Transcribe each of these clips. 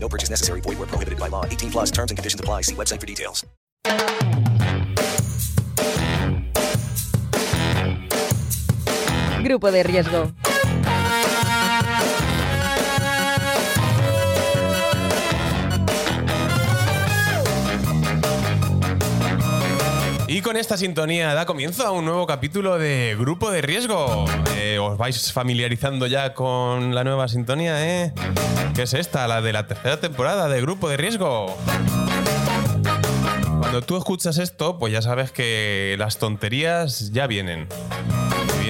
No purchase necessary. Void where prohibited by law. 18 plus terms and conditions apply. See website for details. Grupo de riesgo. Y con esta sintonía da comienzo a un nuevo capítulo de Grupo de Riesgo. Eh, os vais familiarizando ya con la nueva sintonía, ¿eh? ¿Qué es esta? La de la tercera temporada de Grupo de Riesgo. Cuando tú escuchas esto, pues ya sabes que las tonterías ya vienen.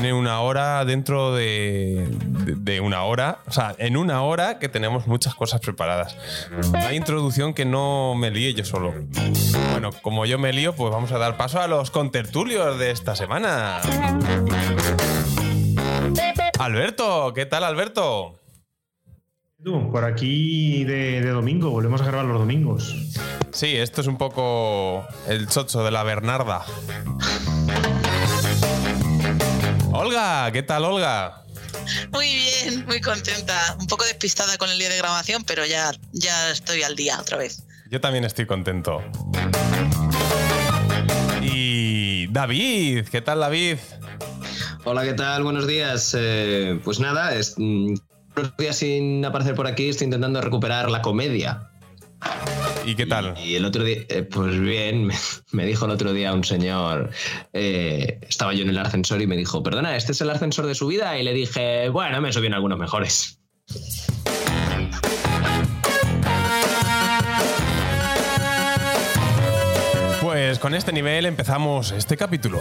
Viene una hora dentro de, de- de una hora, o sea, en una hora que tenemos muchas cosas preparadas. Una introducción que no me líe yo solo. Bueno, como yo me lío, pues vamos a dar paso a los contertulios de esta semana. Alberto, ¿qué tal Alberto? Tú, por aquí de, de domingo, volvemos a grabar los domingos. Sí, esto es un poco el chocho de la Bernarda. Olga, ¿qué tal Olga? Muy bien, muy contenta. Un poco despistada con el día de grabación, pero ya, ya estoy al día otra vez. Yo también estoy contento. Y David, ¿qué tal David? Hola, ¿qué tal? Buenos días. Eh, pues nada, es, mm, unos días sin aparecer por aquí, estoy intentando recuperar la comedia. ¿Y qué tal? Y el otro día, eh, pues bien, me, dijo el otro día un señor, eh, estaba yo en el ascensor y me dijo, perdona, ¿este es el ascensor de su vida? Y le dije, bueno, me subí en algunos mejores. Pues con este nivel empezamos este capítulo.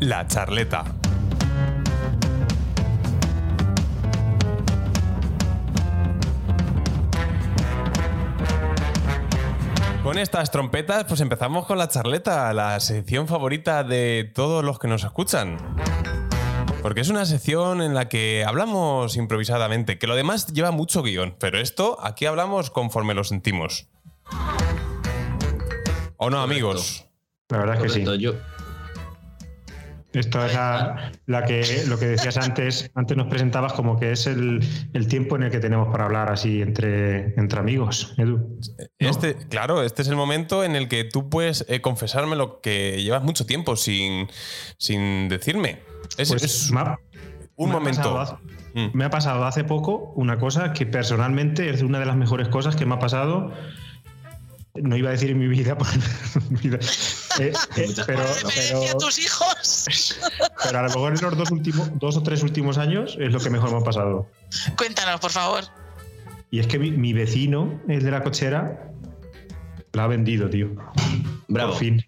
La charleta. Con estas trompetas, pues empezamos con la charleta, la sección favorita de todos los que nos escuchan. Porque es una sección en la que hablamos improvisadamente, que lo demás lleva mucho guion, pero esto aquí hablamos conforme lo sentimos. ¿O no, amigos? La verdad es que sí. Correcto, yo, Esto es la, la que, lo que decías antes. Antes nos presentabas como que es el, el tiempo en el que tenemos para hablar así entre, entre amigos, Edu. Este, claro, este es el momento en el que tú puedes eh, confesarme lo que llevas mucho tiempo sin, sin decirme. Es, Pues es ha- un me momento. hace- Mm. Me ha pasado hace poco una cosa que personalmente es una de las mejores cosas que me ha pasado. No iba a decir en mi vida, Eh, eh, pero, a tus hijos. pero a lo mejor en los dos, últimos, dos o tres últimos años es lo que mejor me ha pasado. Cuéntanos, por favor. Y es que mi, mi vecino, el de la cochera, la ha vendido, tío. bravo. Por fin.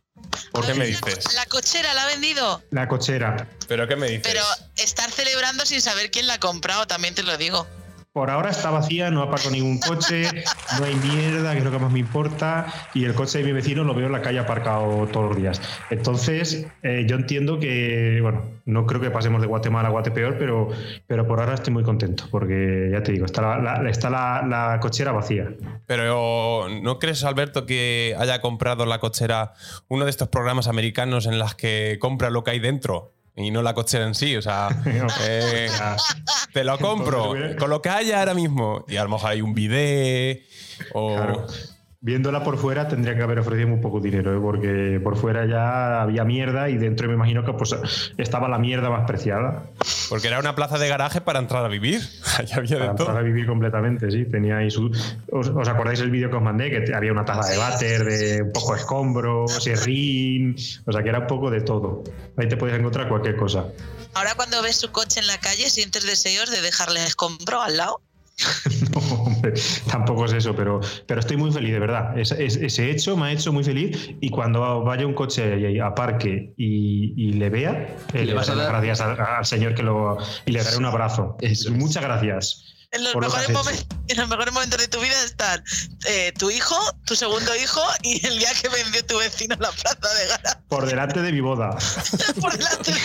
¿Por qué me La- dices? La cochera la ha vendido, La cochera. ¿Pero qué me dices? pero estar celebrando sin saber quién la ha comprado, también te lo digo. Por ahora está vacía, no ha parado ningún coche, no hay mierda, que es lo que más me importa, y el coche de mi vecino lo veo en la calle aparcado todos los días. Entonces, eh, yo entiendo que, bueno, no creo que pasemos de Guatemala a Guatepeor, pero, pero por ahora estoy muy contento, porque ya te digo, está la cochera vacía. Pero ¿no crees, Alberto, que haya comprado la cochera uno de estos programas americanos en las que compra lo que hay dentro? Y no la cochera en sí, o sea, eh, te lo compro con lo que haya ahora mismo. Y a lo mejor hay un bidet o... Claro. Viéndola por fuera tendría que haber ofrecido muy poco dinero, ¿eh? porque por fuera ya había mierda y dentro me imagino que pues, estaba la mierda más preciada. Porque era una plaza de garaje para entrar a vivir. Ahí había Para de empezar a vivir completamente, sí. Tenía ahí su. ¿Os, os acordáis el vídeo que os mandé? Que había una taza de váter, de un poco de escombro, serrín. O sea, que era un poco de todo. Ahí te podías encontrar cualquier cosa. Ahora cuando ves su coche en la calle, sientes deseos de dejarle escombro al lado. No, hombre, tampoco es eso, pero, pero estoy muy feliz, de verdad. Es- es- ese hecho me ha hecho muy feliz. Y cuando vaya un coche a parque y, y le vea, eh, ¿Le le vas daré a las dar? gracias al, al señor que lo. y le daré un abrazo. Eso. Muchas gracias. En los, lo mejores momentos, en los mejores momentos de tu vida están eh, tu hijo, tu segundo hijo y el día que vendió tu vecino en la plaza de Gara Por delante de mi boda. por delante de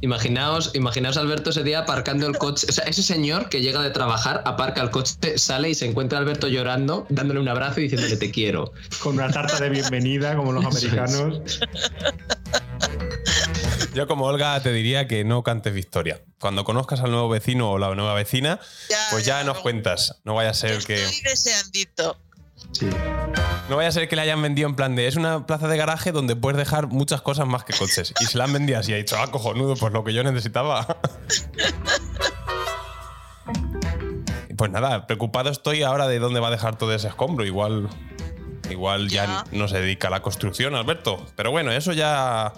Imaginaos, imaginaos Alberto ese día aparcando el coche. O sea, ese señor que llega de trabajar, aparca el coche, sale y se encuentra a Alberto llorando, dándole un abrazo y diciéndole te quiero. Con una tarta de bienvenida, como los americanos. Yo como Olga te diría que no cantes victoria. Cuando conozcas al nuevo vecino o la nueva vecina, Ya, pues ya ya, nos me- cuentas. No vaya a ser que deseandito. Sí. no vaya a ser que le hayan vendido en plan de es una plaza de garaje donde puedes dejar muchas cosas más que coches y se la han vendido así ha dicho ah cojonudo pues lo que yo necesitaba. Pues nada, preocupado estoy ahora de dónde va a dejar todo ese escombro. Igual igual ya, Ya. no se dedica a la construcción, Alberto. Pero bueno, eso ya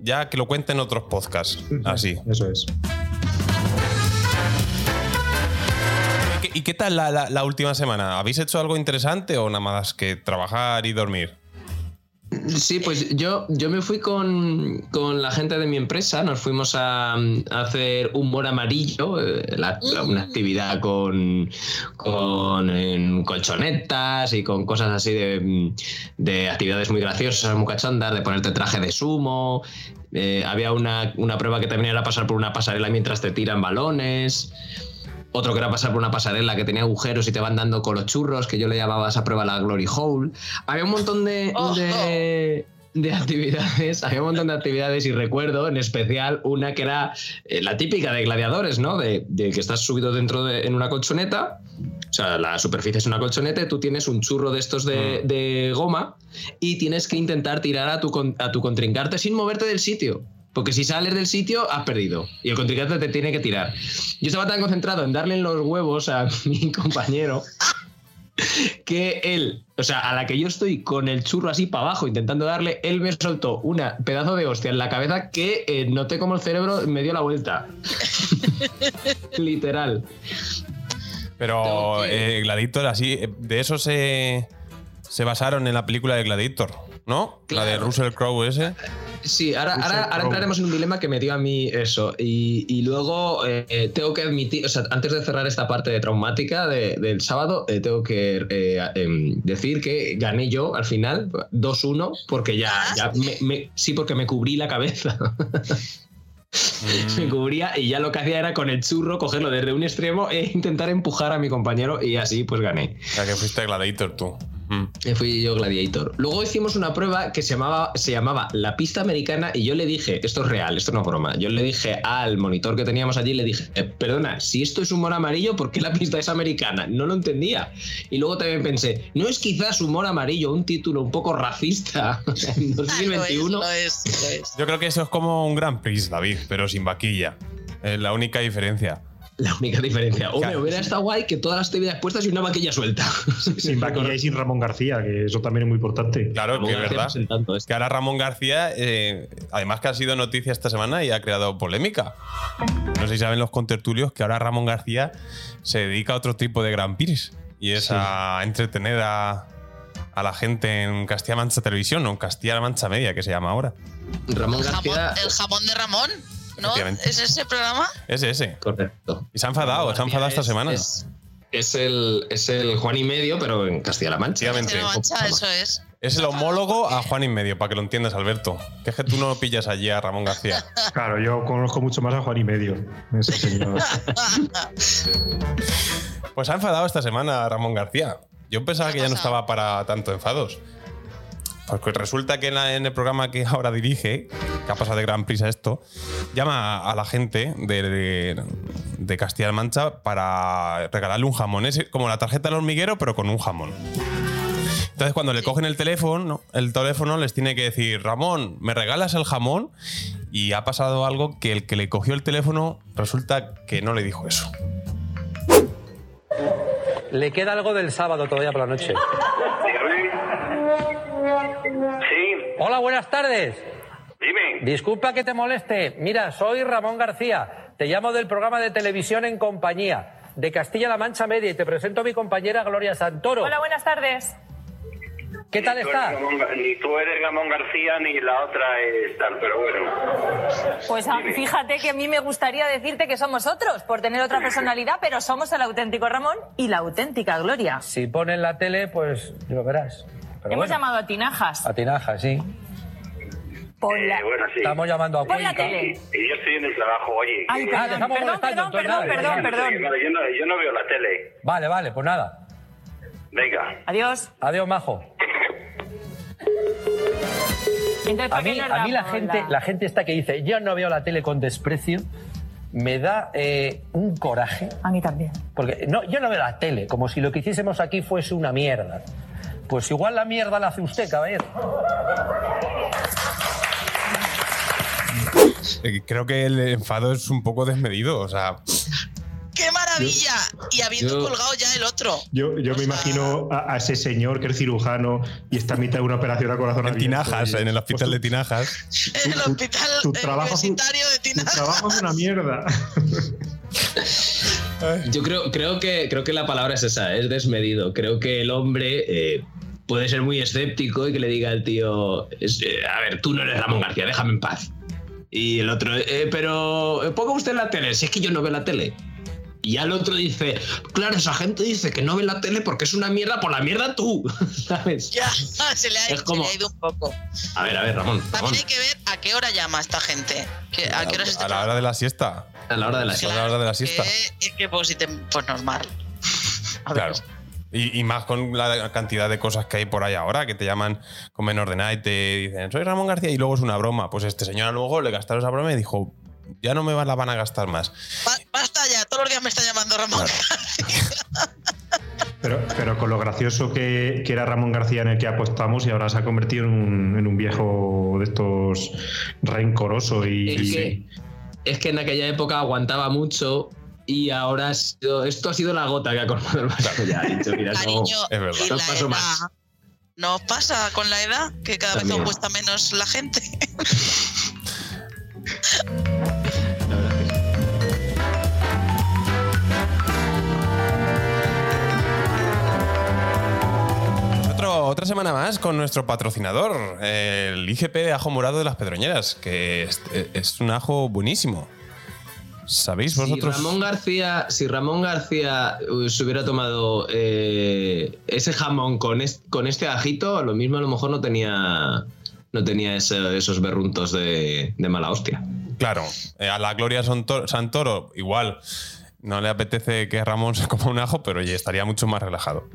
ya que lo cuenten otros podcasts. Así. Eso es. ¿Y qué, tal la, la- la última semana? ¿Habéis hecho algo interesante o nada más que trabajar y dormir? Sí, pues yo, yo me fui con, con la gente de mi empresa, nos fuimos a, a hacer humor amarillo, eh, la- una actividad con, con en colchonetas y con cosas así de, de actividades muy graciosas, muy cachondas, de ponerte traje de sumo. Eh, había una, una prueba que también era pasar por una pasarela mientras te tiran balones. Otro que era pasar por una pasarela que tenía agujeros y te van dando con los churros, que yo le llamaba a esa prueba la Glory Hole. Había un montón de, Oh, de, de actividades, había un montón de actividades y recuerdo en especial una que era eh, la típica de gladiadores, ¿no? De, de que estás subido dentro de en una colchoneta, o sea, la superficie es una colchoneta y tú tienes un churro de estos de, de goma y tienes que intentar tirar a tu, a tu contrincante sin moverte del sitio. Porque si sales del sitio, has perdido. Y el contrincante te tiene que tirar. Yo estaba tan concentrado en darle en los huevos a mi compañero que él, o sea, a la que yo estoy con el churro así para abajo intentando darle, él me soltó una pedazo de hostia en la cabeza que eh, noté como el cerebro me dio la vuelta. Literal. Pero eh, Gladiator, así, eh, de eso se, se basaron en la película de Gladiator, ¿no? La de. Russell Crowe ese. Sí, ahora, entraremos en un dilema que me dio a mí eso. Y, y luego eh, tengo que admitir, o sea, antes de cerrar esta parte de traumática de- del sábado, eh, tengo que eh, em, decir que gané yo al final 2-1 porque ya, ya me- me- sí, porque me cubrí la cabeza. me cubría y ya lo que hacía era con el churro cogerlo desde un extremo e intentar empujar a mi compañero y así pues gané. O sea, que fuiste Gladiator tú. Mm. Fui yo gladiator. Luego hicimos una prueba que se llamaba, se llamaba la pista americana y yo le dije, esto es real, esto no es broma, yo le dije al monitor que teníamos allí, le dije, "Eh, perdona, si esto es humor amarillo, ¿por qué la pista es americana? No lo entendía. Y luego también pensé, ¿no es quizás humor amarillo un título un poco racista en Ah, lo es, 2021? lo es, lo es. Yo creo que eso es como un Grand Prix, David, pero sin vaquilla. Es la única diferencia. La única diferencia. Hombre, Claro. hubiera estado guay que todas las actividades puestas y una vaquilla suelta. Sin vaquilla y sin Ramón García, que eso también es muy importante. Claro Ramón que es García verdad. esto. Que ahora Ramón García, eh, además que ha sido noticia esta semana y ha creado polémica. No sé si saben los contertulios que ahora Ramón García se dedica a otro tipo de Grand Prix y es Sí. a entretener a, a la gente en Castilla-La Mancha Televisión o en Castilla-La Mancha Media, que se llama ahora. Ramón El jamón, García. el jamón de Ramón, ¿no? ¿Es ese programa? Ese, ese. Correcto. Y se ha enfadado, se ha enfadado esta Es- semana. Es, es el, es el Juan y medio, pero en Castilla-La Mancha. Castilla-La Mancha, eso es. Es el homólogo a Juan y medio, para que lo entiendas, Alberto. Que es que tú no pillas allí a Ramón García. Claro, yo conozco mucho más a Juan y medio. Ese señor. Pues ha enfadado esta semana Ramón García. Yo pensaba ¿Qué que ya no estaba para tanto enfados. Porque resulta que en, la- en el programa que ahora dirige, que ha pasado de gran prisa esto, llama a la gente de, de- de Castilla-La Mancha para regalarle un jamón. Es como la tarjeta del hormiguero, pero con un jamón. Entonces, cuando le cogen el teléfono, el teléfono les tiene que decir, Ramón, ¿me regalas el jamón? Y ha pasado algo que el que le cogió el teléfono resulta que no le dijo eso. Le queda algo del sábado todavía por la noche. Sí, Hola, buenas tardes. dime. Disculpa que te moleste. Mira, soy Ramón García. Te llamo del programa de televisión en compañía de Castilla-La Mancha Media y te presento a mi compañera Gloria Santoro. Hola, buenas tardes. ¿Qué tal Ni está? Ramón ni tú eres Ramón García ni la otra es tal, pero bueno. Pues ah, fíjate que a mí me gustaría decirte que somos otros, por tener otra personalidad, pero somos el auténtico Ramón y la auténtica Gloria. Si ponen la tele, pues lo verás. Pero Hemos bueno, llamado a Tinajas. a Tinaja, sí. Ponla. Eh, bueno, sí. Estamos llamando a Pon la Cuenca. Y, tele. y yo estoy en el trabajo, oye. Ay, Ah, perdón, te estamos perdón, perdón, entonces perdón, nada, perdón, perdón. Yo no, yo no veo la tele. Vale, vale, pues nada. Venga. Adiós. Adiós, majo. Entonces, A ¿para qué mí, a mí la gente, la gente esta que dice, yo no veo la tele con desprecio, me da eh, un coraje. A mí también. Porque no, yo no veo la tele, como si lo que hiciésemos aquí fuese una mierda. Pues igual la mierda la hace usted, caballero. Eh, Creo que el enfado es un poco desmedido. O sea, ¡Qué maravilla! y habiendo yo- colgado ya el otro. Yo, yo me sea, imagino a, a ese señor que es cirujano y está a mitad de una operación a corazón en abierto Tinajas, y- en el hospital de pues, Tinajas. En el tu- hospital tu trabajo es un- universitario de Tu Tinajas. trabajo es una mierda. Yo creo, creo, que, creo que la palabra es esa, es desmedido. Creo que el hombre eh, puede ser muy escéptico y que le diga al tío, eh, a ver, tú no eres Ramón García, déjame en paz. Y el otro, "Eh, pero eh, ponga usted la tele, si es que yo no veo la tele. Y al otro dice, claro, esa gente dice que no ve la tele porque es una mierda, por la mierda tú, ¿sabes? Ya, se le, ha, Es se le ha ido un poco. A ver, a ver, Ramón, Ramón, También hay que ver a qué hora llama esta gente. ¿A qué hora se A la hora de la siesta. a la hora de la a la hora de la siesta. Que, es que pues, si te- pues normal. A ver, Claro. Y, y más con la cantidad de cosas que hay por ahí ahora, que te llaman con menor de nada y te dicen, soy Ramón García, y luego es una broma. Pues este señor luego le gastaron esa broma y dijo, ya no me la van a gastar más. ba- basta ya, todos los días me está llamando Ramón. Pero, pero con lo gracioso que, que era Ramón García en el que apostamos y ahora se ha convertido en un, en un viejo de estos rencoroso y. Es que, es que en aquella época aguantaba mucho y ahora ha sido- esto ha sido la gota que ha colmado el vaso. Ya, dicho, mira, no. Cariño, es verdad. No la paso edad. más. ¿No os pasa con la edad? Que cada También. vez os cuesta menos la gente. Otra semana más con nuestro patrocinador, el IGP de ajo morado de las Pedroñeras, que es, es un ajo buenísimo. ¿Sabéis vosotros? Si Ramón García, si Ramón García eh, se hubiera tomado eh, ese jamón con, es- con este ajito, lo mismo a lo mejor no tenía, no tenía ese- esos berruntos de, de mala hostia. Claro, eh, a la Gloria Santoro igual no le apetece que Ramón se coma un ajo, pero oye, estaría mucho más relajado.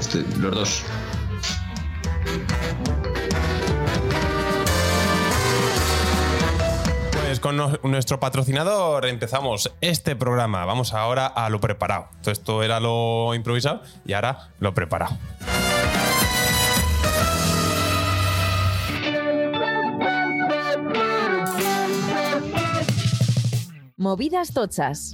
Este- los dos. Con nuestro patrocinador empezamos este programa. Vamos ahora a lo preparado. Esto era lo improvisado y ahora lo preparado. Movidas tochas.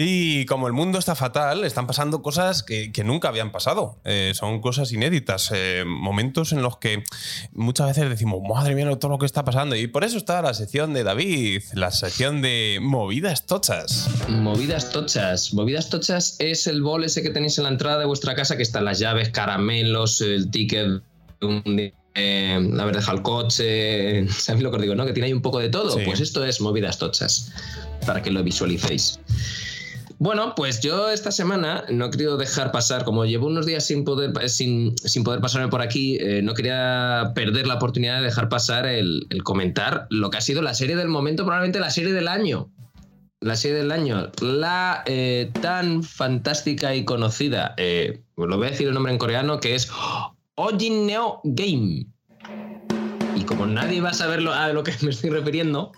Y como el mundo está fatal, están pasando cosas que, que nunca habían pasado. Eh, son cosas inéditas, eh, momentos en los que muchas veces decimos, madre mía, todo lo que está pasando. Y por eso está la sección de David, la sección de movidas tochas. Movidas tochas. Movidas tochas es el bol ese que tenéis en la entrada de vuestra casa que están las llaves, caramelos, el ticket, un, eh, la verdeja al coche. ¿Sabéis lo que os digo, no? Que tiene ahí un poco de todo. Sí. Pues esto es movidas tochas, para que lo visualicéis. Bueno, pues yo esta semana no querido dejar pasar, como llevo unos días sin poder, sin, sin poder pasarme por aquí, eh, no quería perder la oportunidad de dejar pasar el, comentar lo que ha sido la serie del momento, probablemente la serie del año. La serie del año, la eh, tan fantástica y conocida, eh, lo voy a decir el nombre en coreano, que es Ojin Neo Game. Y como nadie va a saber lo- a lo que me estoy refiriendo,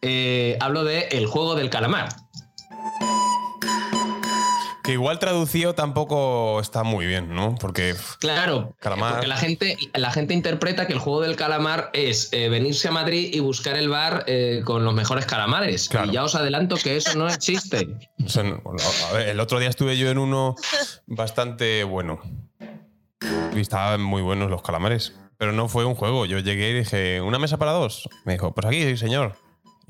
eh, hablo de El juego del calamar. Que igual traducido tampoco está muy bien, ¿no? Porque Claro, Calamar. porque la gente, la gente interpreta que el juego del calamar es eh, venirse a Madrid y buscar el bar eh, con los mejores calamares. Claro. Y ya os adelanto que eso no existe. o sea, no- a ver, el otro día estuve yo en uno bastante bueno. Y estaban muy buenos los calamares. pero no fue un juego. Yo llegué y dije, ¿una mesa para dos? Me dijo, pues aquí, señor.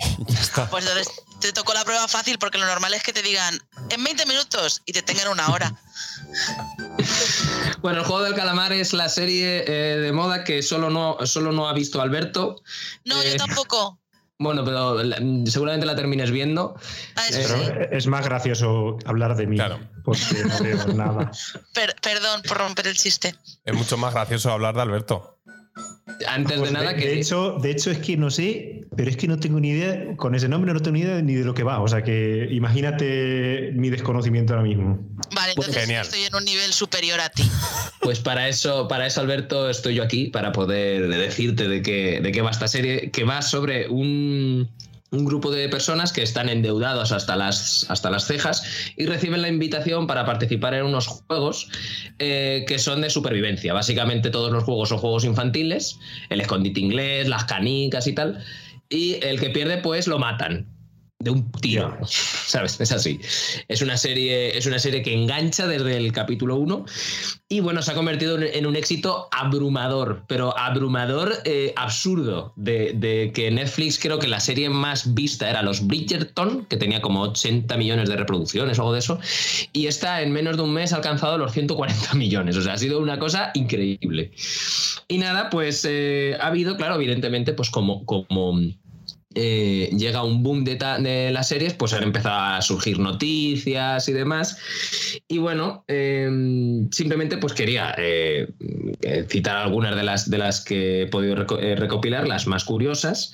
Pues entonces te tocó la prueba fácil porque lo normal es que te digan en 20 minutos y te tengan una hora. Bueno, el juego del calamar es la serie eh, de moda que solo no, solo no ha visto Alberto. No, yo Eh, tampoco. Bueno, pero la- seguramente la termines viendo. Ah, Eh, sí. Es más gracioso hablar de mí. Porque no veo nada. Per- perdón por romper el chiste. Es mucho más gracioso hablar de Alberto. Antes Pues de nada, que. de hecho, de hecho, es que no sé, pero es que no tengo ni idea, con ese nombre no tengo ni idea ni de lo que va. O sea que imagínate mi desconocimiento ahora mismo. Vale, entonces Genial. estoy en un nivel superior a ti. Pues para eso, para eso, Alberto, estoy yo aquí, para poder decirte de qué, de qué va esta serie, que va sobre un, un grupo de personas que están endeudados hasta las, hasta las cejas y reciben la invitación para participar en unos juegos eh, que son de supervivencia. Básicamente todos los juegos son juegos infantiles, el escondite inglés, las canicas y tal, y el que pierde pues lo matan de un tiro, ¿sabes? Es así. Es una serie, es una serie que engancha desde el capítulo 1 y bueno, se ha convertido en- en un éxito abrumador, pero abrumador eh, absurdo, de, de que Netflix creo que la serie más vista era Los Bridgerton, que tenía como 80 millones de reproducciones o algo de eso, y esta en menos de un mes ha alcanzado los 140 millones, o sea, ha sido una cosa increíble. Y nada, pues eh, ha habido, claro, evidentemente, pues como... como eh, llega un boom de, las series, pues han empezado a surgir noticias y demás. Y bueno, eh, simplemente pues quería eh, citar algunas de las, de las que he podido eh, recopilar, las más curiosas.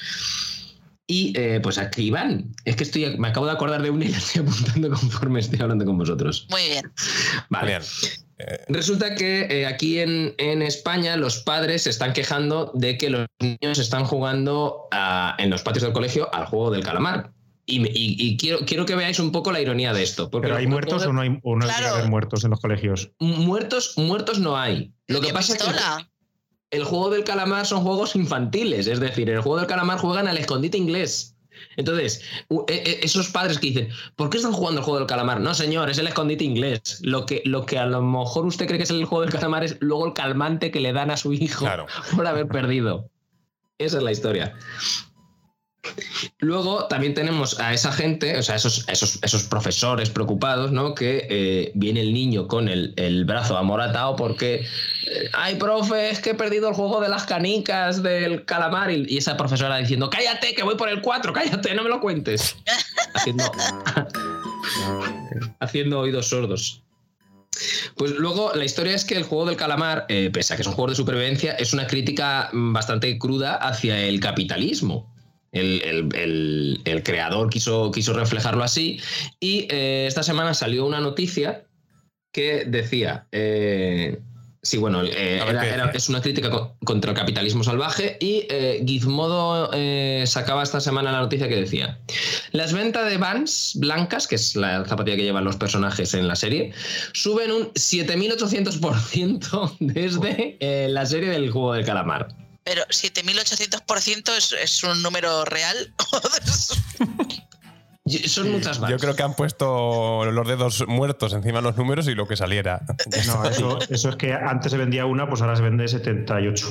Y eh, pues aquí van. Es que estoy, me acabo de acordar de una y la estoy apuntando conforme estoy hablando con vosotros. Muy bien. Vale. Resulta que eh, aquí en, en España los padres se están quejando de que los niños están jugando a- en los patios del colegio al juego del calamar. Y, me- y- y quiero, quiero que veáis un poco la ironía de esto. Porque ¿Pero hay muertos o no hay, o no hay que haber muertos en los colegios? Muertos, muertos no hay. Lo que ¿Qué pasa es que pistola? El juego del calamar son juegos infantiles. Es decir, en el juego del calamar juegan al escondite inglés. Entonces, e- e- esos padres que dicen, ¿por qué están jugando el juego del calamar? No, señor, es el escondite inglés. Lo que, lo que a lo mejor usted cree que es el juego del calamar es luego el calmante que le dan a su hijo Claro. por haber perdido. Esa es la historia. Luego también tenemos a esa gente, o sea, esos, esos, esos profesores preocupados, ¿no? Que eh, viene el niño con el, el brazo amoratado porque, eh, ay, profe, es que he perdido el juego de las canicas del calamar. Y, y esa profesora diciendo, cállate, que voy por el 4, cállate, no me lo cuentes. Haciendo, haciendo oídos sordos. Pues luego la historia es que el juego del calamar, eh, pese a que es un juego de supervivencia, es una crítica bastante cruda hacia el capitalismo. El, el- el- el creador quiso, quiso reflejarlo así y eh, esta semana salió una noticia que decía, eh, sí, bueno, eh, era- es una crítica co- contra el capitalismo salvaje y eh, Gizmodo sacaba esta semana la noticia que decía, las ventas de Vans blancas, que es la zapatilla que llevan los personajes en la serie, suben un 7800% desde la serie del juego del calamar. Pero 7800% es, es un número real. Son muchas Vans. Yo creo que han puesto los dedos muertos encima de los números y lo que saliera. No, eso, eso es que antes se vendía una, pues ahora se vende 78.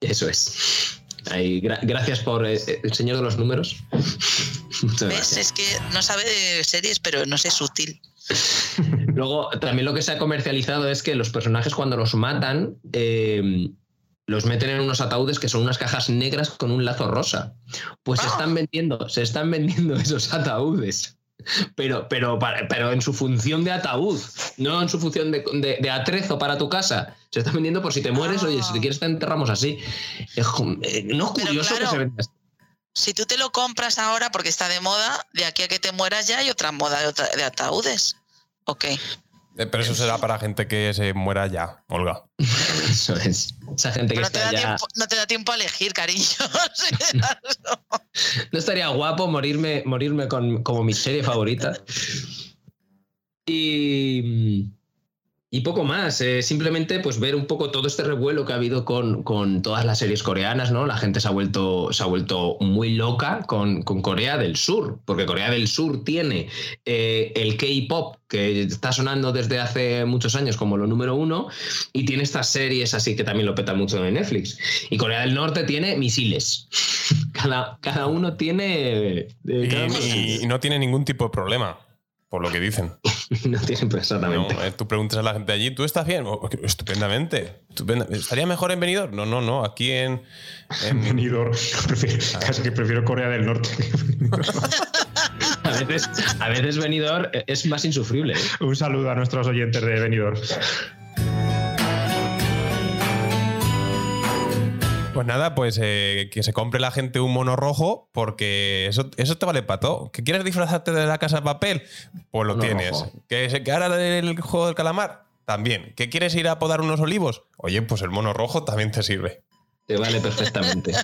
Eso es. Ahí, gra- gracias por eh, eh, el señor de los números. ¿Ves? Es que no sabe de series, pero no sé sutil. Luego, también lo que se ha comercializado es que los personajes cuando los matan eh, los meten en unos ataúdes que son unas cajas negras con un lazo rosa. Pues se Ah. están vendiendo, se están vendiendo esos ataúdes. Pero, pero, pero en su función de ataúd, no en su función de, de- de atrezo para tu casa. Se están vendiendo por si te mueres, oye, si te quieres te enterramos así. Eh, no es curioso que se venda así. Si tú te lo compras ahora porque está de moda, de aquí a que te mueras ya hay otra moda de, de ataúdes. Ok. Eh, Pero eso será para gente que se muera ya, Olga. Eso es. Esa gente que Pero no te, está da ya. tiempo, no te da tiempo a elegir, cariño. No estaría guapo morirme, morirme con, como mi serie favorita. Y, Y poco más, eh, simplemente pues ver un poco todo este revuelo que ha habido con, con todas las series coreanas, ¿no? La gente se ha vuelto, se ha vuelto muy loca con, con Corea del Sur, porque Corea del Sur tiene eh, el K-pop que está sonando desde hace muchos años como lo número uno, y tiene estas series así que también lo peta mucho en Netflix. Y Corea del Norte tiene misiles. Cada, cada uno tiene... eh, cada uno- Y, y no tiene ningún tipo de problema, por lo que dicen. no tiene exactamente. No, eh, tú preguntas a la gente allí, ¿tú estás bien? Oh, estupendamente. estupenda- ¿Estaría mejor en Benidorm? No, no, no. Aquí en. en Benidorm. Prefiero- casi que prefiero Corea del Norte. A veces, a veces Benidorm es más insufrible. ¿eh? Un saludo a nuestros oyentes de Benidorm. Pues nada, pues eh, que se compre la gente un mono rojo porque eso, eso te vale para todo. ¿Que quieres disfrazarte de la casa de papel? Pues lo Mono tienes. rojo. ¿Que se quedara del juego del calamar? También. ¿Que quieres ir a podar unos olivos? Oye, pues el mono rojo también te sirve. Te vale perfectamente.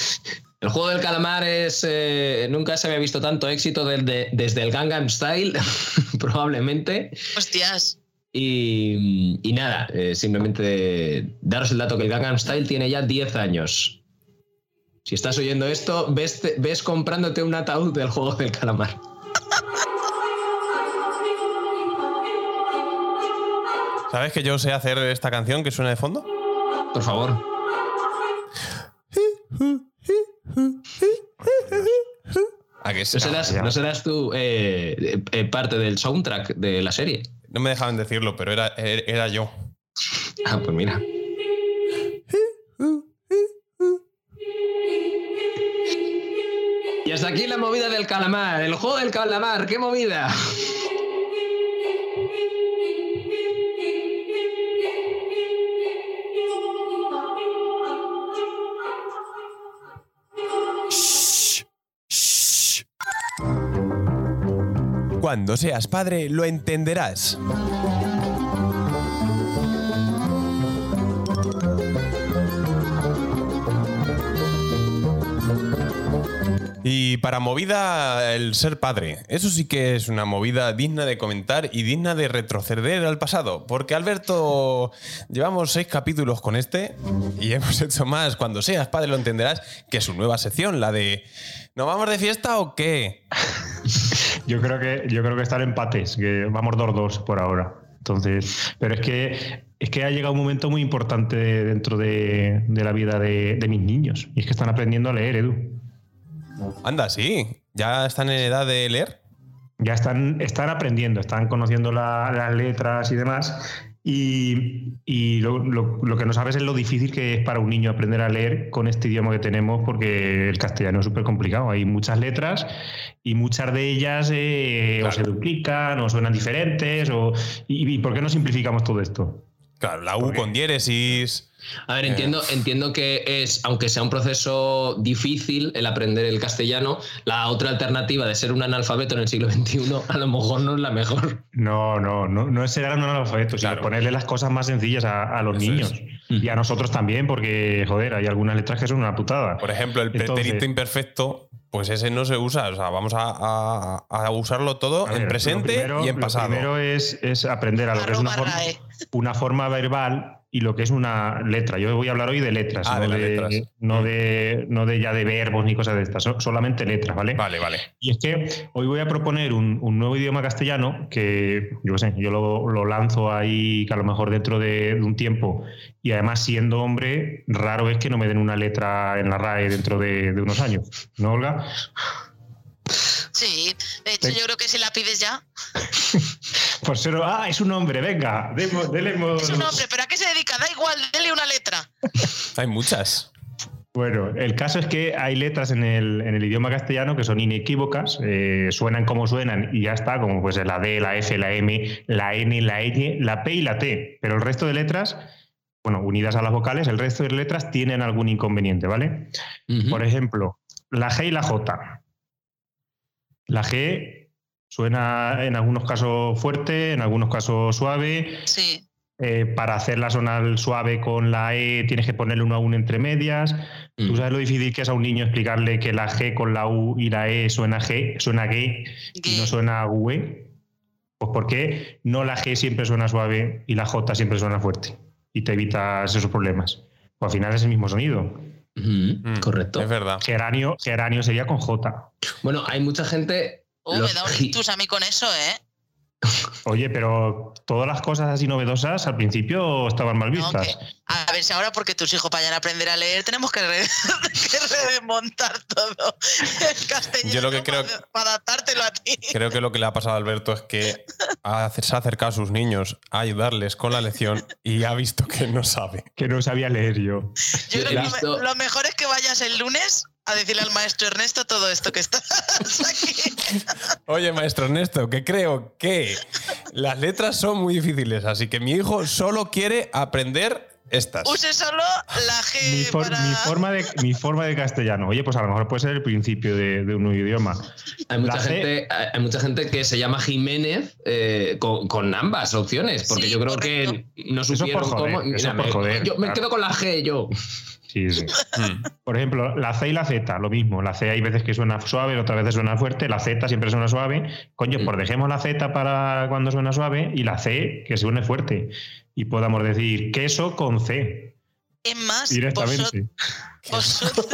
El juego del calamar es. eh, nunca se había visto tanto éxito desde, desde el Gangnam Style, probablemente. Hostias. Y, y nada, eh, simplemente daros el dato que el Gangnam Style tiene ya 10 años. Si estás oyendo esto, ves, ves comprándote un ataúd del juego del calamar. ¿Sabes que yo sé hacer esta canción que suena de fondo? Por favor. ¿A que ¿No serás, ya. no serás tú eh, eh, parte del soundtrack de la serie? No me dejaban decirlo, pero era, era yo. Ah, pues mira. Y hasta aquí la movida del calamar, el juego del calamar, qué movida. Cuando seas padre, lo entenderás. Y para movida, el ser padre. Eso sí que es una movida digna de comentar y digna de retroceder al pasado. Porque Alberto, llevamos seis capítulos con este y hemos hecho más. Cuando seas padre lo entenderás, que es su nueva sección, la de ¿nos vamos de fiesta o qué? Yo creo que, yo creo que están empates, que vamos 2-2 por ahora. Entonces, pero es que es que ha llegado un momento muy importante dentro de, de la vida de, de mis niños. Y es que están aprendiendo a leer, Edu. Anda, sí. ¿Ya están en edad de leer? Ya están, están aprendiendo, están conociendo la- las letras y demás. Y, y lo, lo- lo que no sabes es lo difícil que es para un niño aprender a leer con este idioma que tenemos, porque el castellano es súper complicado. Hay muchas letras y muchas de ellas eh, o se duplican o suenan diferentes. O, y, y por qué no simplificamos todo esto? Claro, la U con diéresis. A ver, Eh. entiendo, entiendo que es, aunque sea un proceso difícil el aprender el castellano, la otra alternativa de ser un analfabeto en el siglo XXI a lo mejor no es la mejor. No, no, no, no es ser un analfabeto, sino Claro. ponerle las cosas más sencillas a, a los Eso niños. Y a nosotros también, porque, joder, hay algunas letras que son una putada. Por ejemplo, el Entonces- pretérito imperfecto, pues ese no se usa. O sea, vamos a, a- a usarlo todo A en ver, presente primero- y en pasado. Lo primero es, es aprender a lo que es una forma, una forma verbal y lo que es una letra. Yo voy a hablar hoy de letras, Ah, no, de de, las letras. no Mm. de no de ya de verbos ni cosas de estas, so- solamente letras, ¿vale? Vale, vale. Y es que hoy voy a proponer un, un nuevo idioma castellano que, yo sé, yo lo, lo lanzo ahí que a lo mejor dentro de, de un tiempo y además siendo hombre, raro es que no me den una letra en la RAE dentro de, de unos años, ¿no, Olga? Sí, de hecho yo creo que si la pides ya. Por ser, ah, es un hombre, venga, demos, Es un hombre, pero ¿a qué se dedica? Da igual, dele una letra. Hay muchas. Bueno, el caso es que hay letras en el, en el idioma castellano que son inequívocas, eh, suenan como suenan y ya está, como pues la D, la F, la M, la N, la Ñ, la P y la T. Pero el resto de letras, bueno, unidas a las vocales, el resto de letras tienen algún inconveniente, ¿vale? Por ejemplo, la G y la J. La G suena en algunos casos fuerte, en algunos casos suave. Sí. Eh, para hacerla sonar suave con la E tienes que ponerle una U entre medias. ¿Tú Mm. sabes lo difícil que es a un niño explicarle que la G con la U y la E suena G, suena gay y no suena GUE? Pues porque no la G siempre suena suave y la J siempre suena fuerte. Y te evitas esos problemas. Pues al final es el mismo sonido. Mm, correcto. Es verdad. Geranio, geranio sería con J. Bueno, hay mucha gente. Uh, los me da un ictus a mí con eso, ¿eh? Oye, pero todas las cosas así novedosas al principio estaban mal No, vistas. a ver si ahora porque tus hijos vayan a aprender a leer tenemos que, re- que remontar todo el castellano Yo lo que creo- para, para adaptártelo a ti. Creo que lo que le ha pasado a Alberto es que ha- se ha acercado a sus niños a ayudarles con la lección y ha visto que no sabe. Que no sabía leer yo. Yo creo he que visto- lo mejor es que vayas el lunes a decirle al maestro Ernesto todo esto que estás aquí. Oye, maestro Ernesto, que creo que las letras son muy difíciles, así que mi hijo solo quiere aprender estas. Use solo la G Mi, for- para... mi forma de, mi forma de castellano. Oye, pues a lo mejor puede ser el principio de, de un nuevo idioma. Hay mucha, La gente, hay hay mucha gente que se llama Jiménez eh, con, con ambas opciones, porque Sí, yo creo correcto. que no Eso por supieron joder, cómo. eso por me- joder, yo me claro. quedo con la G, yo. Sí, sí. Mm. Por ejemplo, la C y la Z, lo mismo. La C hay veces que suena suave, otras veces suena fuerte. La Z siempre suena suave. Coño, Mm. pues dejemos la Z para cuando suena suave y la C que suene fuerte. Y podamos decir queso con C Es más, vosot- directamente. vosotros,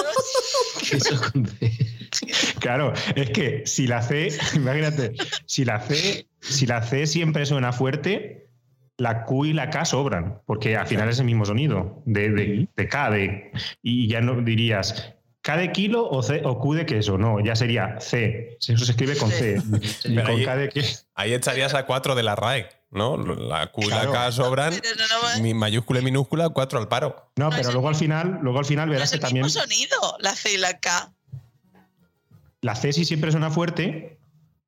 Eso con C. Claro, es que si la C, imagínate, si la C, si la C siempre suena fuerte, la Q y la K sobran, porque al final es el mismo sonido de, de, de K, de, y ya no dirías K de kilo o, C, o Q de queso, no, ya sería C, eso se escribe con C, y con ahí- K de queso. Ahí echarías a cuatro de la RAE, ¿no? La Q y la. K sobran, no, mi mayúscula y minúscula, cuatro al paro. No, No, pero es el- luego al final, luego al final no verás es que el mismo también sonido, la C y la K. la C si siempre suena fuerte,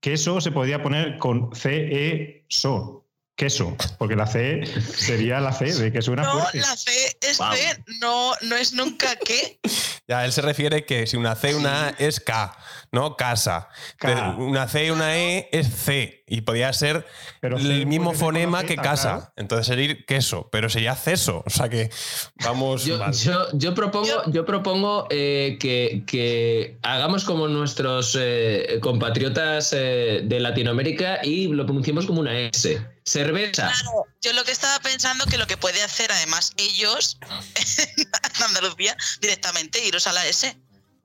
queso se podría poner con C, E, SO. Queso, porque la C sería la C de que suena No, fuerte. la C es Wow. C, no, no es nunca qué. Ya, él se refiere que si una C y una A es K, ¿no? Casa. K. Una C y una E es C. Y podría ser Pero el mismo fonema que casa. claro. Entonces sería queso, pero sería ceso. O sea que vamos Yo, mal. yo- yo propongo, yo propongo eh, que, que hagamos como nuestros eh, compatriotas eh, de Latinoamérica y lo pronunciemos como una S. Cerveza. Claro, yo lo que estaba pensando que lo que puede hacer además ellos en Andalucía directamente iros a la S.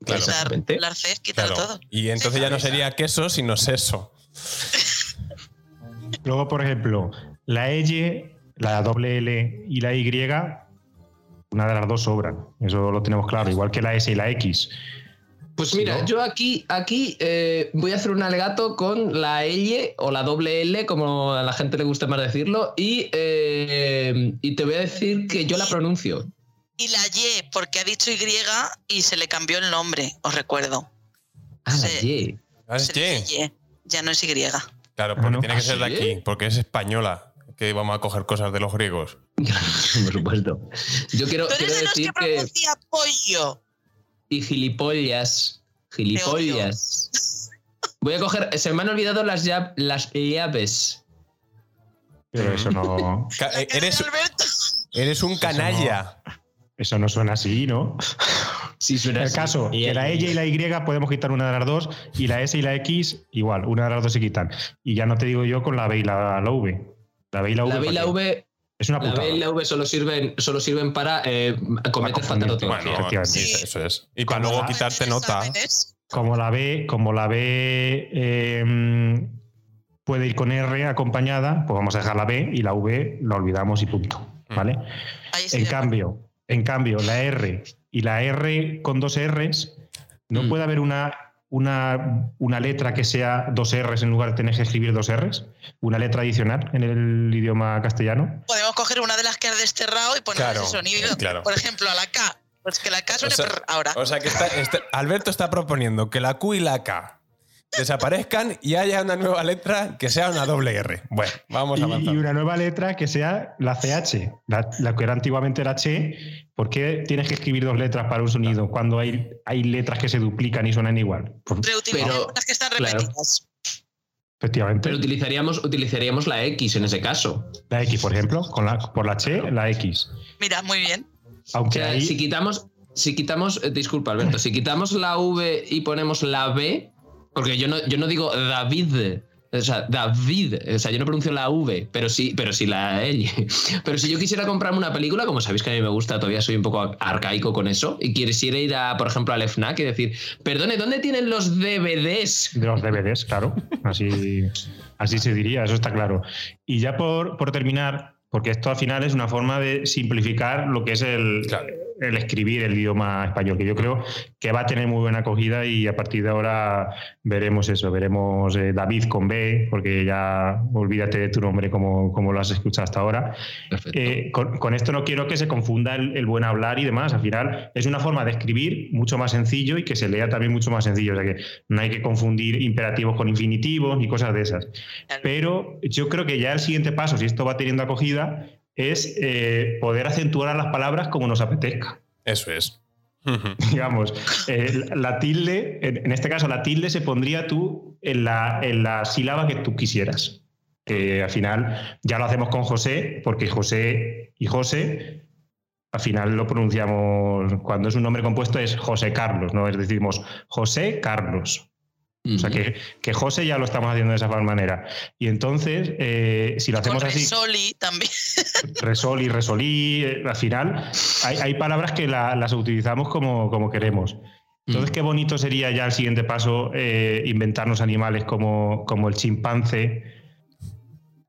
Claro, quitar exactamente. las C, quitar Claro. todo. Y entonces ya no sería queso, sino seso. Luego, por ejemplo, la Y, la doble L y la Y, una de las dos sobran. Eso lo tenemos claro. Igual que la S y la X. Pues mira, ¿No? yo aquí, aquí eh, voy a hacer un alegato con la L o la doble L, como a la gente le gusta más decirlo, y, eh, y te voy a decir que yo la pronuncio. Y la Y, porque ha dicho Y y se le cambió el nombre, os recuerdo. Ah, la. Y. ¿Sabes Se Y, ya no es Y. Claro, Ah, porque no. tiene que ¿Ah, ser de aquí, porque es española. Que vamos a coger cosas de los griegos. Por supuesto. Yo quiero, Tú quiero eres de los decir que que. pronuncia pollo. Y gilipollas. Gilipollas. Voy a coger. Se me han olvidado las, las llaves. Pero eso no, eh, Eres, eres un canalla. eso no suena así, ¿no? Sí, suena El así. caso, que la Y y la Y podemos quitar una de las dos y la S y la X igual, una de las dos se quitan. Y ya no te digo yo con la B y la, la V. La B y la V. La B y la. V. Es una La. B y la V solo sirven, solo sirven para eh, cometer confundir. fatal Bueno, sí, eso es. Y para luego la- quitarte nota. Como la B, como la B eh, puede ir con R acompañada, pues vamos a dejar la B y la V la olvidamos y punto. Mm. ¿Vale? En cambio, en cambio, la R y la R con dos Rs, no Mm. puede haber una, una, una letra que sea dos Rs en lugar de tener que escribir dos Rs, una letra adicional en el idioma castellano. Podemos coger una de las que has desterrado y poner Claro, ese sonido. claro. Por ejemplo, a la K. Pues que la K O suene sea, prr ahora. o sea que está- está- Alberto está proponiendo que la Q y la K desaparezcan y haya una nueva letra que sea una doble R. Bueno, vamos Y, y avanzando. una nueva letra que sea la CH, la, la que era antiguamente la H. ¿Por qué tienes que escribir dos letras para un sonido cuando hay, hay letras que se duplican y suenan igual? Reutilizar pero- unas que están claro. repetidas. efectivamente. Pero utilizaríamos, utilizaríamos la X en ese caso. La X, por ejemplo, con la, por la H, la X. Mira, muy bien. O Aunque sea, ahí, si quitamos, si quitamos, eh, disculpa Alberto, si quitamos la V y ponemos la B, porque yo no, yo no digo David, O sea, David. O sea, yo no pronuncio la V, pero sí, pero sí la L. Pero si yo quisiera comprarme una película, como sabéis que a mí me gusta, todavía soy un poco arcaico con eso, y quisiera ir a, por ejemplo, al FNAC y decir, perdone, ¿dónde tienen los DVDs? De los DVDs, claro. Así, así se diría, eso está claro. Y ya por, por terminar, porque esto al final es una forma de simplificar lo que es el, el escribir el idioma español, que yo creo que va a tener muy buena acogida y a partir de ahora veremos eso, veremos eh, David con B, porque ya olvídate de tu nombre como, como lo has escuchado hasta ahora. Eh, con, con esto no quiero que se confunda el, el buen hablar y demás, al final es una forma de escribir mucho más sencillo y que se lea también mucho más sencillo, o sea que no hay que confundir imperativos con infinitivos y cosas de esas. Pero yo creo que ya el siguiente paso, si esto va teniendo acogida, es eh, poder acentuar las palabras como nos apetezca. Eso es. Digamos, eh, la tilde, en, este caso la tilde se pondría tú en la, en la sílaba que tú quisieras. Que al final ya lo hacemos con José, porque José y José, al final lo pronunciamos, cuando es un nombre compuesto es José Carlos, ¿no? Es decimos José Carlos. O sea que, que José ya lo estamos haciendo de esa manera. Y entonces, eh, si lo hacemos así. Resoli también. Resol y resolí, eh, al final hay, hay palabras que la- las utilizamos como, como queremos. Entonces, qué bonito sería ya el siguiente paso eh, inventarnos animales como, como el chimpancé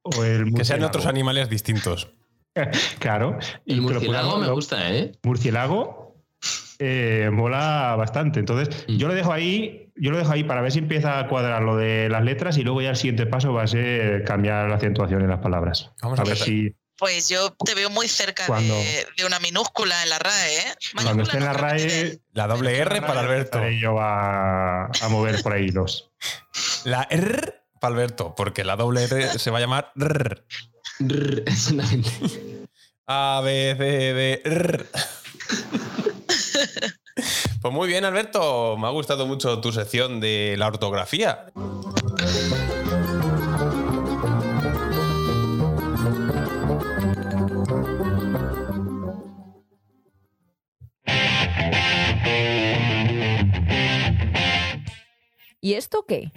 o el Que sean otros animales distintos. Claro. El murciélago podamos- me gusta, ¿eh? Murciélago eh, mola bastante. Entonces, Mm. yo lo dejo ahí, yo lo dejo ahí para ver si empieza a cuadrar lo de las letras y luego ya el siguiente paso va a ser cambiar la acentuación en las palabras. Vamos a ver si Pues yo te veo muy cerca Cuando- de, de una minúscula en la RAE, ¿eh? cuando esté en la RAE La doble R para Alberto. Yo a, a mover por ahí los. La R para Alberto, porque la doble R se va a llamar R. Rrr, exactamente. A, B, C, D, R. Pues muy bien, Alberto. Me ha gustado mucho tu sección de la ortografía. ¿Y esto qué?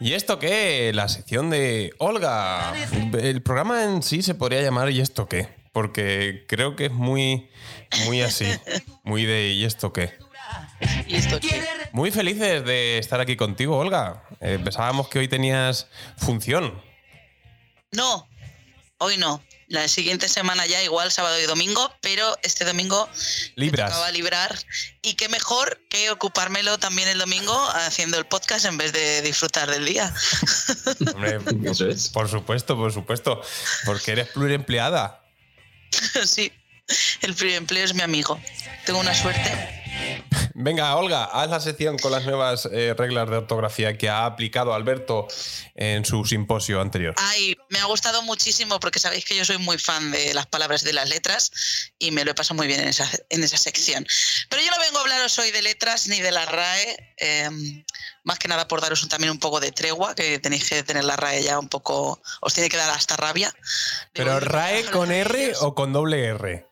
¿Y esto qué? La sección de Olga. El programa en sí se podría llamar ¿Y esto qué? Porque creo que es muy, muy así. Muy de ¿y esto qué? ¿Y esto qué? Muy felices de estar aquí contigo, Olga. Eh, pensábamos que hoy tenías función. No, hoy no. La siguiente semana ya, igual sábado y domingo, pero este domingo Libras. acaba de librar. Y qué mejor que ocupármelo también el domingo haciendo el podcast en vez de disfrutar del día. Hombre, Eso es. por supuesto, por supuesto. Porque eres pluriempleada. sí, el primer empleo es mi amigo. Tengo una suerte. Venga, Olga, haz la sección con las nuevas eh, reglas de ortografía que ha aplicado Alberto en su simposio anterior. Ay, me ha gustado muchísimo porque sabéis que yo soy muy fan de las palabras y de las letras y me lo he pasado muy bien en esa, en esa sección. Pero yo no vengo a hablaros hoy de letras ni de la RAE, eh, más que nada por daros un- también un poco de tregua, que tenéis que tener la RAE ya un poco, os tiene que dar hasta rabia. de ¿Pero RAE con R o con doble R?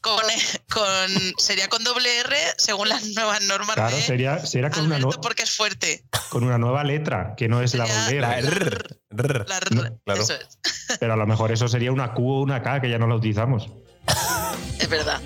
Con, con- sería con doble R según las nuevas normas Claro, de sería, sería con, una no- porque es fuerte. con una nueva letra, que no es la doble R. La R. R. La R, No, claro. Eso es, Pero a lo mejor eso sería una Q o una K, que ya no la utilizamos. es verdad.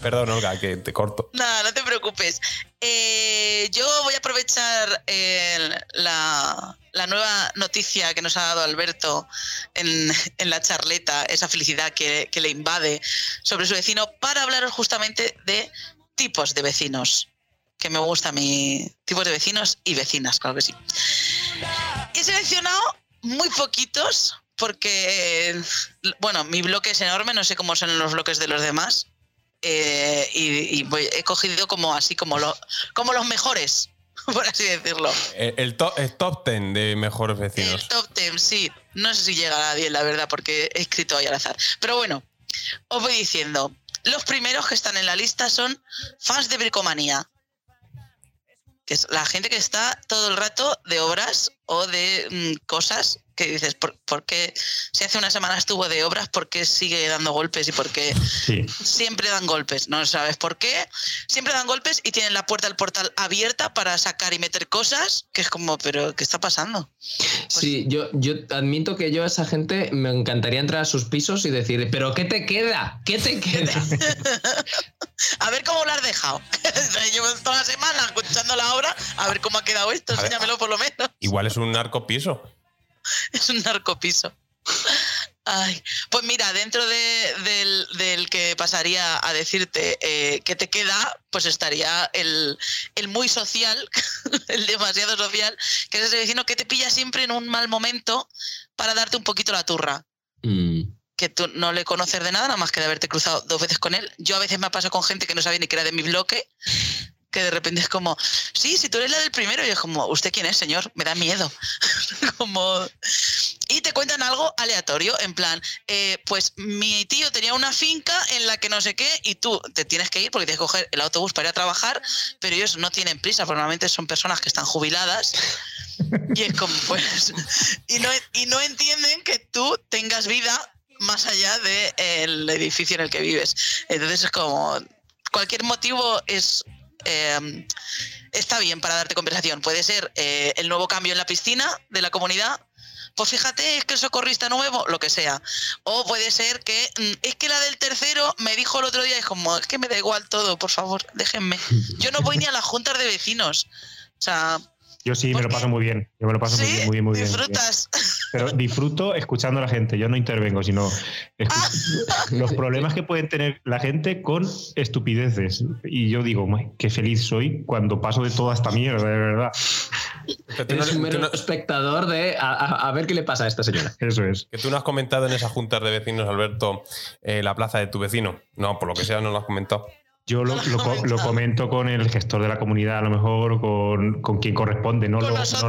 Perdón, Olga, que te corto. Nada, no te preocupes. Eh, yo voy a aprovechar el- la, nueva noticia que nos ha dado Alberto en, la charleta, esa felicidad que, que le invade sobre su vecino, para hablaros justamente de tipos de vecinos. Que me gusta mi tipos de vecinos y vecinas, claro que sí. He seleccionado muy poquitos porque, bueno, mi bloque es enorme, no sé cómo son los bloques de los demás. Eh, y he cogido como así como, lo, como los mejores, por así decirlo. El, el top, el top 10 de mejores El vecinos. top 10, sí. No sé si llega a 10, la verdad, porque he escrito ahí al azar. Pero bueno, os voy diciendo. Los primeros que están en la lista son fans de bricomanía. que es la gente que está todo el rato de obras o de mm, cosas que dices, ¿por, por qué si hace una semana estuvo de obras, por qué sigue dando golpes y por qué Sí. siempre dan golpes? No sabes por qué. Siempre dan golpes y tienen la puerta del portal abierta para sacar y meter cosas, que es como, pero ¿qué está pasando? Sí, yo, yo admito que yo a esa gente me encantaría entrar a sus pisos y decir, pero ¿qué te queda? ¿Qué te queda? A ver cómo lo has dejado. Llevo toda la semana escuchando la obra, a ver cómo ha quedado esto, enséñamelo por lo menos. Igual es un narcopiso. Es un narcopiso. Ay, pues mira, dentro de- del, del que pasaría a decirte eh, qué te queda, pues estaría el, el muy social, el demasiado social, que es ese vecino que te pilla siempre en un mal momento para darte un poquito la turra. Mm. Que tú no le conoces de nada, nada más que de haberte cruzado dos veces con él. Yo a veces me ha pasado con gente que no sabía ni que era de mi bloque, que de repente es como, sí, si tú eres la del primero, y es como, ¿usted quién es, señor? Me da miedo. como... Y te cuentan algo aleatorio, en plan, eh, pues mi tío tenía una finca en la que no sé qué, y tú te tienes que ir porque tienes que coger el autobús para ir a trabajar, pero ellos no tienen prisa, normalmente son personas que están jubiladas. Y es como, pues, y no, y no entienden que tú tengas vida más allá del edificio en el que vives. Entonces es como, cualquier motivo es... eh, está bien para darte conversación. Puede ser eh, el nuevo cambio en la piscina de la comunidad. Pues fíjate, es que el socorrista nuevo, lo que sea. O puede ser que mm, es que la del tercero me dijo el otro día, es como, es que me da igual todo, por favor, déjenme. Yo no voy ni a las juntas de vecinos. O sea, Yo sí me lo paso muy bien. Yo me lo paso muy sí, bien, muy bien, muy bien. muy bien. disfrutas. Pero disfruto escuchando a la gente. Yo no intervengo, sino escu- los problemas que pueden tener la gente con estupideces. Y yo digo, "Mae, qué feliz soy cuando paso de toda esta mierda, de verdad. Que tú, no, Eres un mero no- espectador de a, a- a ver qué le pasa a esta señora. Eso es. que tú no has comentado en esas juntas de vecinos, Alberto, eh, la plaza de tu vecino. No, por lo que sea, no lo has comentado. Yo lo, lo co- lo comento con el gestor de la comunidad, a lo mejor, o con, con quien corresponde. No, Con lo, no, lo,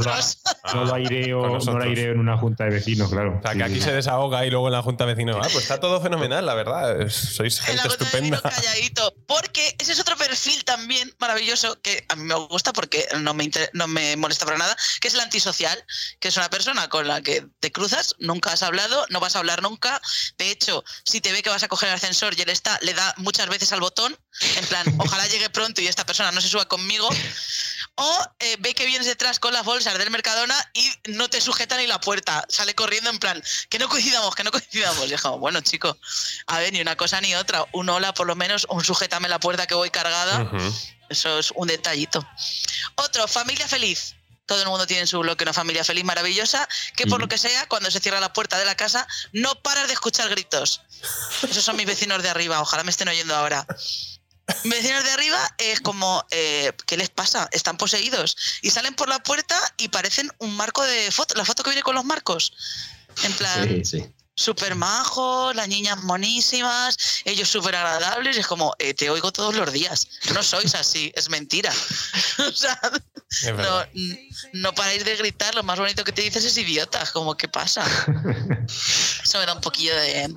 no lo aireo, no lo aireo en una junta de vecinos, claro. O sea, Sí, que aquí sí. se desahoga y luego en la junta de vecinos, ah, pues está todo fenomenal, la verdad. Sois En gente la Junta de estupenda. Vecinos calladito. Porque ese es otro perfil también maravilloso que a mí me gusta porque no me, inter- no me molesta para nada, que es el antisocial, que es una persona con la que te cruzas, nunca has hablado, no vas a hablar nunca. De hecho, si te ve que vas a coger el ascensor y él está, le da muchas veces al botón, en plan, ojalá llegue pronto y esta persona no se suba conmigo. O eh, ve que vienes detrás con las bolsas del Mercadona y no te sujeta ni la puerta. Sale corriendo en plan, que no coincidamos, que no coincidamos. Y es como, bueno, chico, a ver, ni una cosa ni otra. Un hola, por lo menos, un sujétame la puerta que voy cargada. Eso es un detallito. Otro, familia feliz. Todo el mundo tiene en su bloque una familia feliz maravillosa, que por lo que sea, cuando se cierra la puerta de la casa, no paras de escuchar gritos. Esos son mis vecinos de arriba, ojalá me estén oyendo ahora. Vecinos de arriba es como, eh, ¿qué les pasa? Están poseídos. Y salen por la puerta y parecen un marco de foto, la foto que viene con los marcos. En plan, Sí, sí. Súper majos, las niñas monísimas, ellos súper agradables. Es como, eh, te oigo todos los días. No sois así, es mentira. o sea, no, no paráis de gritar, lo más bonito que te dices es idiota. Como, ¿qué pasa? Eso me da un poquillo de...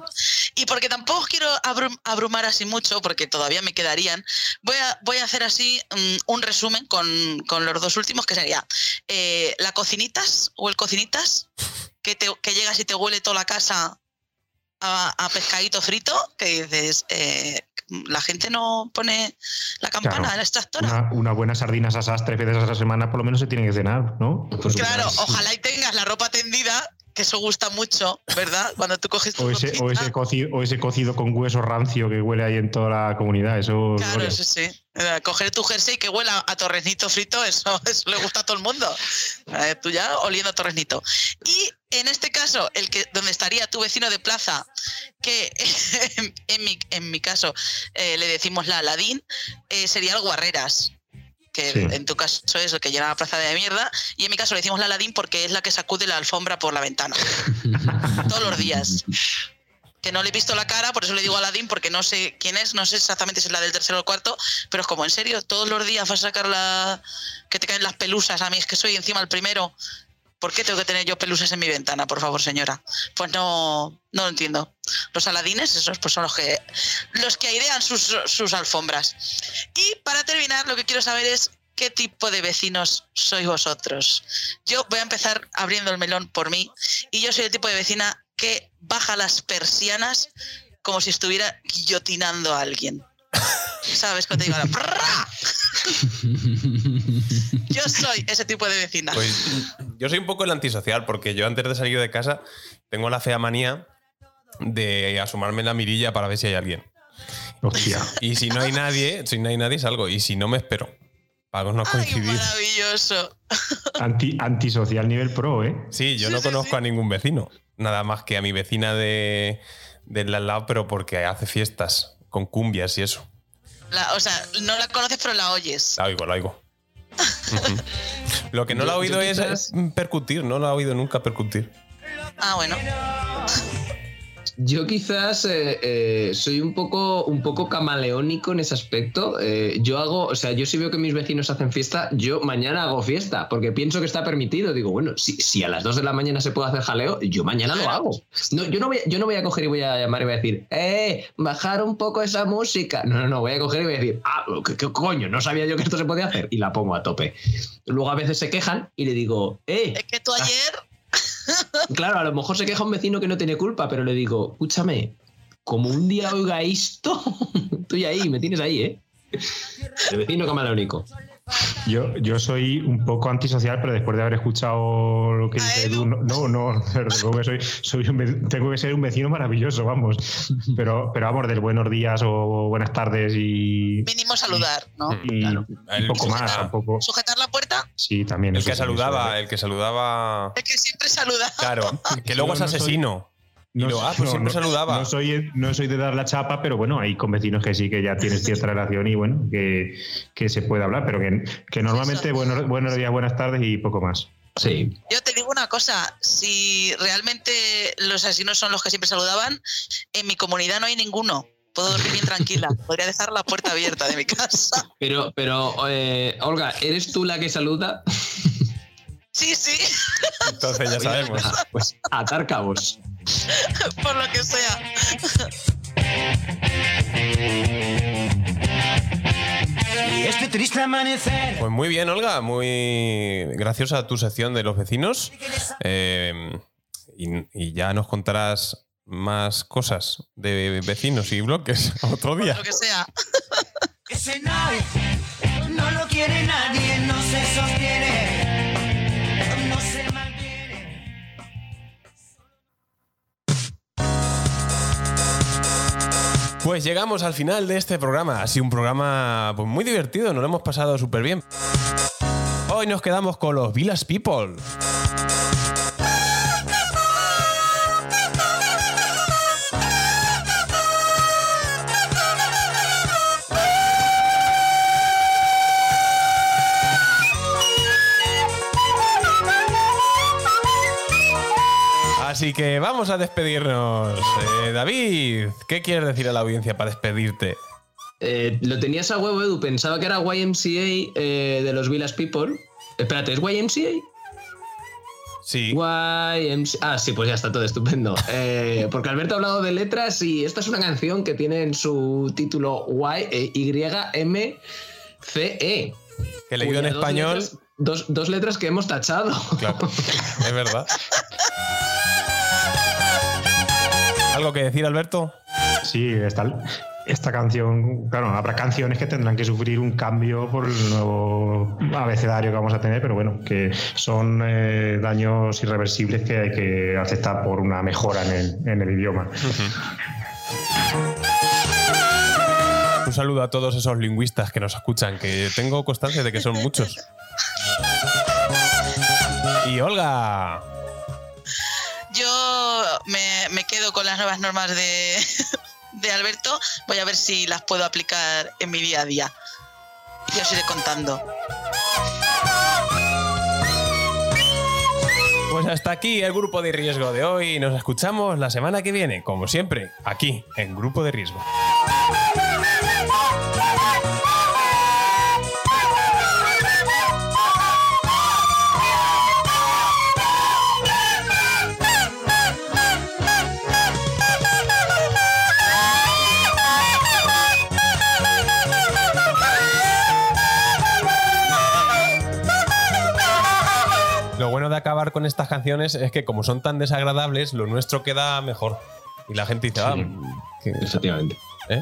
Y porque tampoco os quiero abrum- abrumar así mucho, porque todavía me quedarían, voy a, voy a hacer así mm, un resumen con, con los dos últimos, que sería eh, la cocinitas o el cocinitas, que, te, que llegas y te huele toda la casa a, a pescadito frito, que dices, eh, la gente no pone la campana Claro. en estas horas. Una, una buena sardinas asadas tres veces a la semana por lo menos se tiene que cenar, ¿no? Claro, ojalá y tengas la ropa tendida, que eso gusta mucho, ¿verdad? Cuando tú coges tu O ese, o, ese cocido, o ese cocido con hueso rancio que huele ahí en toda la comunidad. Eso Claro, gloria. sí, sí. Eh, Coger tu jersey que huela a torresnito frito, eso, eso le gusta a todo el mundo. Eh, tú ya oliendo a torresnito. Y en este caso, el que donde estaría tu vecino de plaza, que en, mi, en mi caso eh, le decimos la Aladín, eh, sería el Guarreras. Que Sí. en tu caso es el que llena la plaza de mierda. Y en mi caso le decimos la Aladín porque es la que sacude la alfombra por la ventana. Todos los días. Que no le he visto la cara, por eso le digo Aladín, porque no sé quién es, no sé exactamente si es la del tercero o el cuarto, pero es como, en serio, todos los días vas a sacar la. que te caen las pelusas. A mí es que soy encima el primero. ¿Por qué tengo que tener yo pelusas en mi ventana, por favor, señora? Pues no, no lo entiendo. Los aladines, esos pues son los que los que airean sus, sus alfombras. Y para terminar, lo que quiero saber es qué tipo de vecinos sois vosotros. Yo voy a empezar abriendo el melón por mí y yo soy el tipo de vecina que baja las persianas como si estuviera guillotinando a alguien. ¿Sabes? Cuando te digo, "Prrra". yo soy ese tipo de vecina. Pues yo soy un poco el antisocial porque yo antes de salir de casa tengo la fea manía de asomarme en la mirilla para ver si hay alguien. Hostia. Y si no hay nadie, si no hay nadie salgo. Y si no me espero. Para no Ay, coincidir. maravilloso. Anti, antisocial nivel pro, ¿eh? Sí, yo Sí, no sí, conozco sí. a ningún vecino. Nada más que a mi vecina de del lado, pero porque hace fiestas con cumbias y eso. La- o sea, no la conoces, pero la oyes. La oigo, la oigo. Lo que no Yo- la he oído yo es quizás- eh, percutir, no la he oído nunca percutir. Ah, bueno. Yo quizás eh, eh, soy un poco, un poco camaleónico en ese aspecto. Eh, yo hago, o sea, yo si veo que mis vecinos hacen fiesta, yo mañana hago fiesta, porque pienso que está permitido. Digo, bueno, si, si a las 2 de la mañana se puede hacer jaleo, yo mañana lo hago. No, yo, no voy, yo no voy a coger y voy a llamar y voy a decir, ¡eh! Bajar un poco esa música. No, no, no, voy a coger y voy a decir, ¡ah! ¿Qué, qué coño? No sabía yo que esto se podía hacer. Y la pongo a tope. Luego a veces se quejan y le digo, ¡eh! Es que tú ayer Claro, a lo mejor se queja un vecino que no tiene culpa, pero le digo, escúchame, como un día oiga esto, estoy ahí, me tienes ahí, ¿eh? El vecino camaleónico. Yo, yo soy un poco antisocial, pero después de haber escuchado lo que A dice Edu. Edu, no, no, no, que soy, soy un tengo que ser un vecino maravilloso, vamos. Pero, pero vamos, del buenos días o buenas tardes y, mínimo saludar, ¿no? y Claro. un poco más, ah, tampoco. Sujetar la puerta, Sí, también. El que saludaba, el que saludaba. el que siempre saluda. Claro, que luego es asesino. No, luego, ah, pues no, siempre no, saludaba. No soy, no soy de dar la chapa, pero bueno, hay con vecinos que sí que ya tienes cierta relación y bueno, que, que se puede hablar, pero que, que normalmente buenos, buenos días, buenas tardes y poco más. Sí. Yo te digo una cosa, si realmente los asesinos son los que siempre saludaban, en mi comunidad no hay ninguno. Puedo dormir bien tranquila. Podría dejar la puerta abierta de mi casa. Pero, pero, eh, Olga, ¿eres tú la que saluda? Sí, sí, Entonces ya sabemos. Pues atar cabos. por lo que sea. Este triste amanecer. Pues muy bien, Olga. Muy graciosa tu sección de los vecinos. Eh, y, y ya nos contarás más cosas de vecinos y bloques otro día. Lo que sea. Ese no, no lo quiere nadie, no se sostiene, Pues llegamos al final de este programa. Ha sido un programa pues, muy divertido, nos lo hemos pasado súper bien. Hoy nos quedamos con los Villas People. Así que vamos a despedirnos. Eh, David, ¿qué quieres decir a la audiencia para despedirte? Eh, lo tenías a huevo, Edu. Pensaba que era YMCA eh, de los Village People. Espérate, ¿es YMCA? Sí. YMCA. Ah, sí, pues ya está todo estupendo. Eh, porque Alberto ha hablado de letras y esta es una canción que tiene en su título Y, eh, Y, C, E. Que leído en dos español. letras- dos, dos letras que hemos tachado. Claro, es verdad. ¿Algo que decir, Alberto? Sí, esta, esta canción, claro, habrá canciones que tendrán que sufrir un cambio por el nuevo abecedario que vamos a tener, pero bueno, que son eh, daños irreversibles que hay que aceptar por una mejora en el, en el idioma. Un saludo a todos esos lingüistas que nos escuchan, que tengo constancia de que son muchos. Y Olga, Me, me quedo con las nuevas normas de, de Alberto. Voy a ver si las puedo aplicar en mi día a día. Y os iré contando. pues hasta aquí el grupo de riesgo de hoy. Nos escuchamos la semana que viene, como siempre, aquí en Grupo de Riesgo. Con estas canciones es que como son tan desagradables, lo nuestro queda mejor. Y la gente dice, ah, que- Efectivamente. ¿eh?